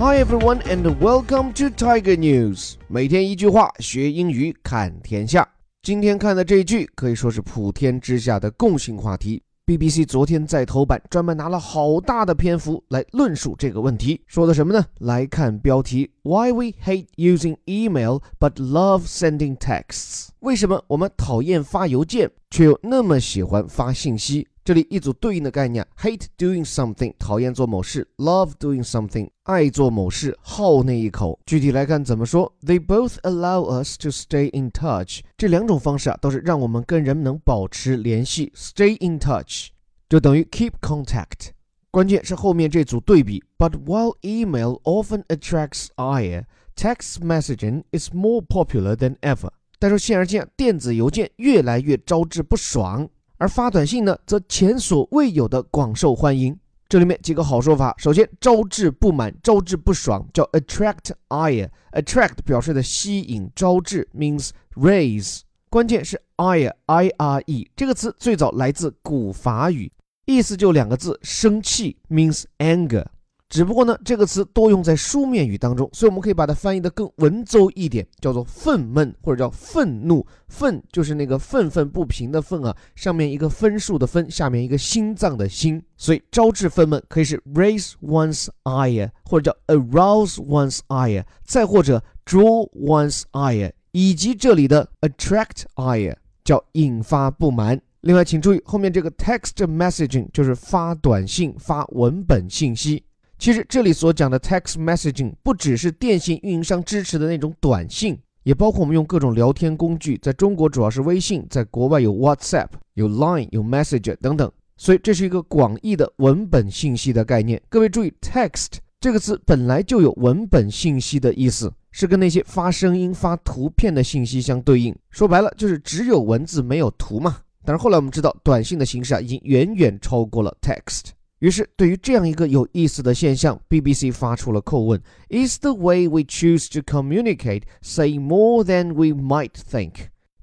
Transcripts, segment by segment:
Hi everyone and welcome to Tiger News。每天一句话，学英语看天下。今天看的这一句可以说是普天之下的共性话题。BBC 昨天在头版专门拿了好大的篇幅来论述这个问题，说的什么呢？来看标题：Why we hate using email but love sending texts？为什么我们讨厌发邮件，却又那么喜欢发信息？这里一组对应的概念：hate doing something，讨厌做某事；love doing something，爱做某事，好那一口。具体来看怎么说？They both allow us to stay in touch。这两种方式啊，都是让我们跟人们能保持联系，stay in touch 就等于 keep contact。关键是后面这组对比：But while email often attracts ire，text messaging is more popular than ever。但是显而见，电子邮件越来越招致不爽。 而发短信呢，则前所未有的广受欢迎。这里面几个好说法：首先，招致不满、招致不爽，叫 attract ire。attract 表示的吸引、招致，means raise。关键是 ire，i r e 这个词最早来自古法语，意思就两个字：生气，means anger。只不过呢，这个词多用在书面语当中，所以我们可以把它翻译的更文绉一点，叫做愤懑或者叫愤怒。愤就是那个愤愤不平的愤啊，上面一个分数的分，下面一个心脏的心，所以招致愤懑可以是 raise one's ire，或者叫 arouse one's ire，再或者 draw one's ire，以及这里的 attract ire 叫引发不满。另外，请注意后面这个 text messaging 就是发短信、发文本信息。其实这里所讲的 text messaging 不只是电信运营商支持的那种短信，也包括我们用各种聊天工具。在中国主要是微信，在国外有 WhatsApp、有 Line、有 Messenger 等等。所以这是一个广义的文本信息的概念。各位注意，text 这个词本来就有文本信息的意思，是跟那些发声音、发图片的信息相对应。说白了就是只有文字没有图嘛。但是后来我们知道，短信的形式啊已经远远超过了 text。于是，对于这样一个有意思的现象，BBC 发出了叩问：Is the way we choose to communicate saying more than we might think？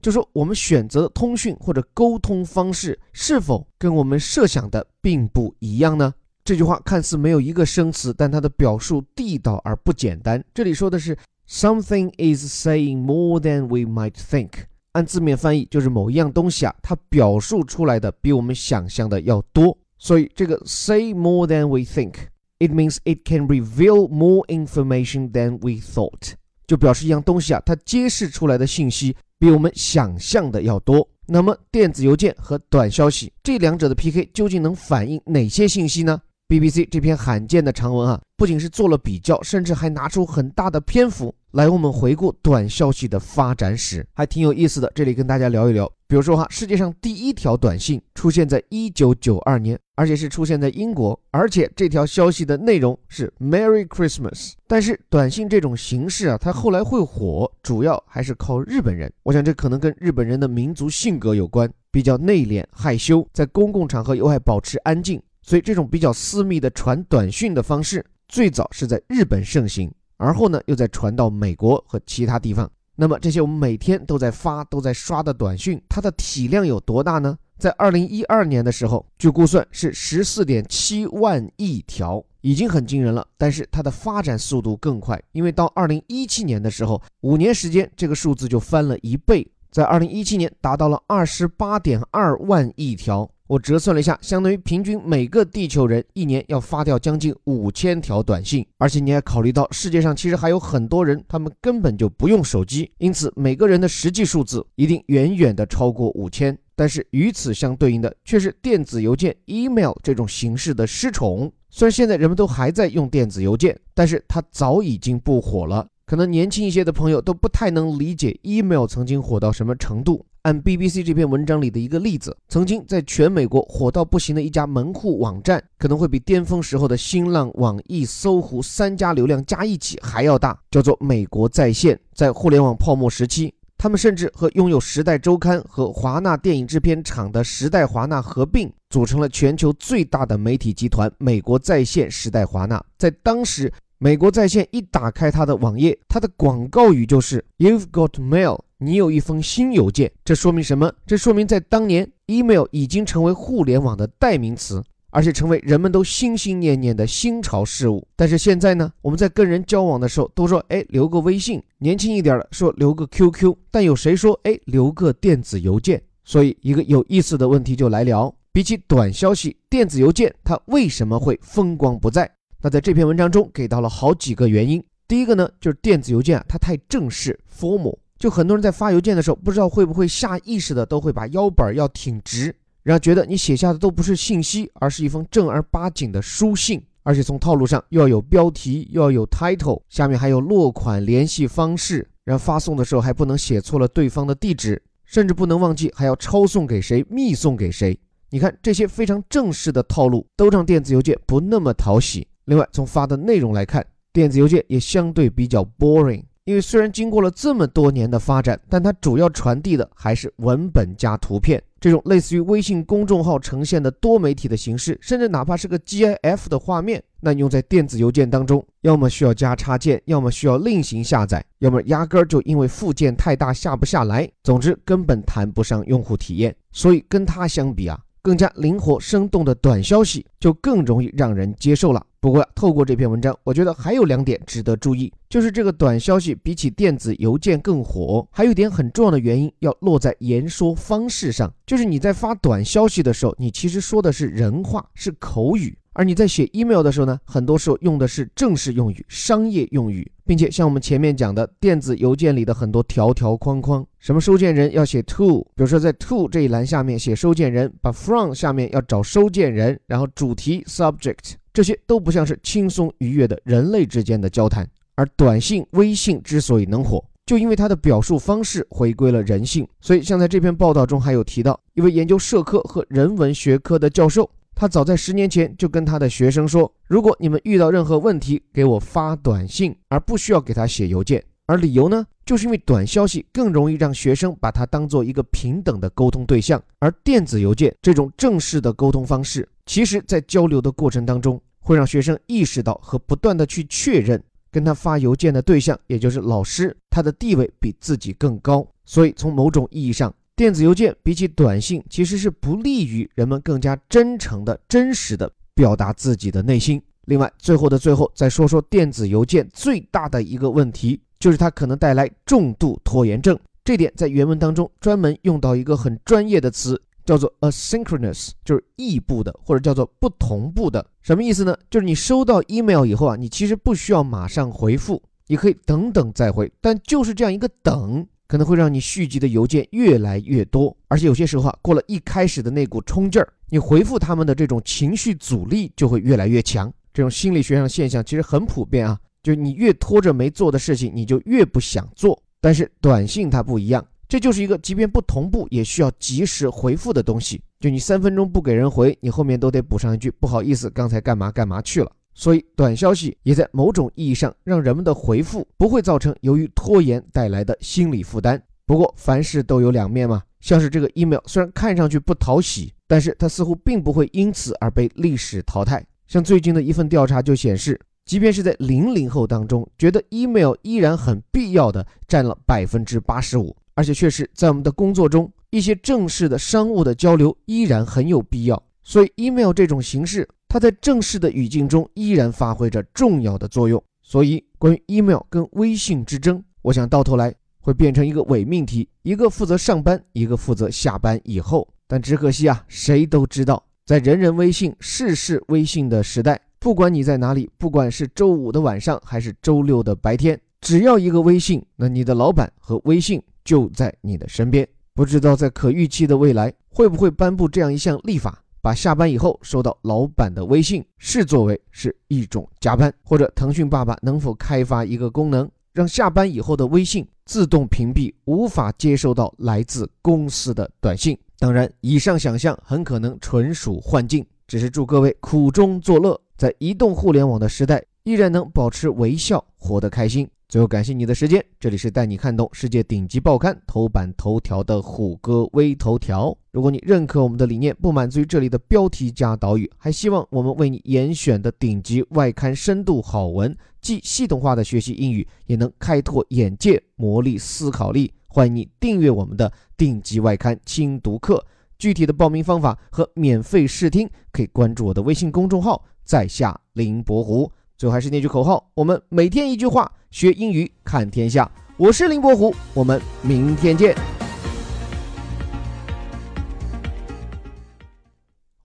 就说我们选择的通讯或者沟通方式，是否跟我们设想的并不一样呢？这句话看似没有一个生词，但它的表述地道而不简单。这里说的是 “something is saying more than we might think”，按字面翻译就是某一样东西啊，它表述出来的比我们想象的要多。所以这个 say more than we think，it means it can reveal more information than we thought，就表示一样东西啊，它揭示出来的信息比我们想象的要多。那么电子邮件和短消息这两者的 PK 究竟能反映哪些信息呢？BBC 这篇罕见的长文啊，不仅是做了比较，甚至还拿出很大的篇幅来我们回顾短消息的发展史，还挺有意思的。这里跟大家聊一聊。比如说哈，世界上第一条短信出现在一九九二年，而且是出现在英国，而且这条消息的内容是 Merry Christmas。但是短信这种形式啊，它后来会火，主要还是靠日本人。我想这可能跟日本人的民族性格有关，比较内敛害羞，在公共场合又爱保持安静，所以这种比较私密的传短讯的方式，最早是在日本盛行，而后呢又在传到美国和其他地方。那么这些我们每天都在发、都在刷的短讯，它的体量有多大呢？在二零一二年的时候，据估算是十四点七万亿条，已经很惊人了。但是它的发展速度更快，因为到二零一七年的时候，五年时间这个数字就翻了一倍，在二零一七年达到了二十八点二万亿条。我折算了一下，相当于平均每个地球人一年要发掉将近五千条短信，而且你还考虑到世界上其实还有很多人，他们根本就不用手机，因此每个人的实际数字一定远远的超过五千。但是与此相对应的却是电子邮件 （email） 这种形式的失宠。虽然现在人们都还在用电子邮件，但是它早已经不火了。可能年轻一些的朋友都不太能理解 email 曾经火到什么程度。按 BBC 这篇文章里的一个例子，曾经在全美国火到不行的一家门户网站，可能会比巅峰时候的新浪、网易、搜狐三家流量加一起还要大，叫做美国在线。在互联网泡沫时期，他们甚至和拥有《时代周刊》和华纳电影制片厂的时代华纳合并，组成了全球最大的媒体集团——美国在线时代华纳。在当时，美国在线一打开它的网页，它的广告语就是 “You've got mail”。你有一封新邮件，这说明什么？这说明在当年，email 已经成为互联网的代名词。而且成为人们都心心念念的新潮事物。但是现在呢，我们在跟人交往的时候都说，哎，留个微信；年轻一点的说留个 QQ，但有谁说，哎，留个电子邮件？所以一个有意思的问题就来聊：比起短消息，电子邮件它为什么会风光不再？那在这篇文章中给到了好几个原因。第一个呢，就是电子邮件啊，它太正式 （formal），就很多人在发邮件的时候，不知道会不会下意识的都会把腰板要挺直。然后觉得你写下的都不是信息，而是一封正儿八经的书信，而且从套路上又要有标题，又要有 title，下面还有落款、联系方式，然后发送的时候还不能写错了对方的地址，甚至不能忘记还要抄送给谁、密送给谁。你看这些非常正式的套路，都让电子邮件不那么讨喜。另外，从发的内容来看，电子邮件也相对比较 boring。因为虽然经过了这么多年的发展，但它主要传递的还是文本加图片这种类似于微信公众号呈现的多媒体的形式，甚至哪怕是个 GIF 的画面，那用在电子邮件当中，要么需要加插件，要么需要另行下载，要么压根儿就因为附件太大下不下来，总之根本谈不上用户体验。所以跟它相比啊。更加灵活生动的短消息就更容易让人接受了。不过，透过这篇文章，我觉得还有两点值得注意，就是这个短消息比起电子邮件更火，还有一点很重要的原因要落在言说方式上，就是你在发短消息的时候，你其实说的是人话，是口语。而你在写 email 的时候呢，很多时候用的是正式用语、商业用语，并且像我们前面讲的电子邮件里的很多条条框框，什么收件人要写 to，比如说在 to 这一栏下面写收件人，把 from 下面要找收件人，然后主题 subject 这些都不像是轻松愉悦的人类之间的交谈。而短信、微信之所以能火，就因为它的表述方式回归了人性。所以像在这篇报道中还有提到，一位研究社科和人文学科的教授。他早在十年前就跟他的学生说：“如果你们遇到任何问题，给我发短信，而不需要给他写邮件。而理由呢，就是因为短消息更容易让学生把它当做一个平等的沟通对象，而电子邮件这种正式的沟通方式，其实在交流的过程当中，会让学生意识到和不断的去确认，跟他发邮件的对象，也就是老师，他的地位比自己更高。所以从某种意义上。”电子邮件比起短信，其实是不利于人们更加真诚的、真实的表达自己的内心。另外，最后的最后，再说说电子邮件最大的一个问题，就是它可能带来重度拖延症。这点在原文当中专门用到一个很专业的词，叫做 asynchronous，就是异步的，或者叫做不同步的。什么意思呢？就是你收到 email 以后啊，你其实不需要马上回复，你可以等等再回，但就是这样一个等。可能会让你续集的邮件越来越多，而且有些时候啊，过了一开始的那股冲劲儿，你回复他们的这种情绪阻力就会越来越强。这种心理学上的现象其实很普遍啊，就是你越拖着没做的事情，你就越不想做。但是短信它不一样，这就是一个即便不同步也需要及时回复的东西。就你三分钟不给人回，你后面都得补上一句不好意思，刚才干嘛干嘛去了。所以，短消息也在某种意义上让人们的回复不会造成由于拖延带来的心理负担。不过，凡事都有两面嘛。像是这个 email，虽然看上去不讨喜，但是它似乎并不会因此而被历史淘汰。像最近的一份调查就显示，即便是在零零后当中，觉得 email 依然很必要的占了百分之八十五，而且确实在我们的工作中，一些正式的商务的交流依然很有必要。所以，email 这种形式。它在正式的语境中依然发挥着重要的作用，所以关于 email 跟微信之争，我想到头来会变成一个伪命题，一个负责上班，一个负责下班以后。但只可惜啊，谁都知道，在人人微信、事事微信的时代，不管你在哪里，不管是周五的晚上还是周六的白天，只要一个微信，那你的老板和微信就在你的身边。不知道在可预期的未来，会不会颁布这样一项立法？把下班以后收到老板的微信视作为是一种加班，或者腾讯爸爸能否开发一个功能，让下班以后的微信自动屏蔽无法接收到来自公司的短信？当然，以上想象很可能纯属幻境，只是祝各位苦中作乐，在移动互联网的时代依然能保持微笑，活得开心。最后，感谢你的时间。这里是带你看懂世界顶级报刊头版头条的虎哥微头条。如果你认可我们的理念，不满足于这里的标题加导语，还希望我们为你严选的顶级外刊深度好文，既系统化的学习英语，也能开拓眼界、磨砺思考力。欢迎你订阅我们的顶级外刊精读课。具体的报名方法和免费试听，可以关注我的微信公众号“在下林伯湖”。最后还是那句口号：我们每天一句话，学英语看天下。我是林伯虎，我们明天见。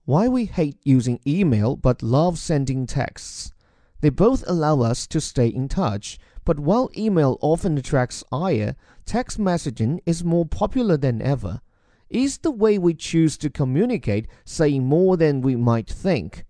Why we hate using email but love sending texts? They both allow us to stay in touch, but while email often attracts ire, text messaging is more popular than ever. Is the way we choose to communicate saying more than we might think?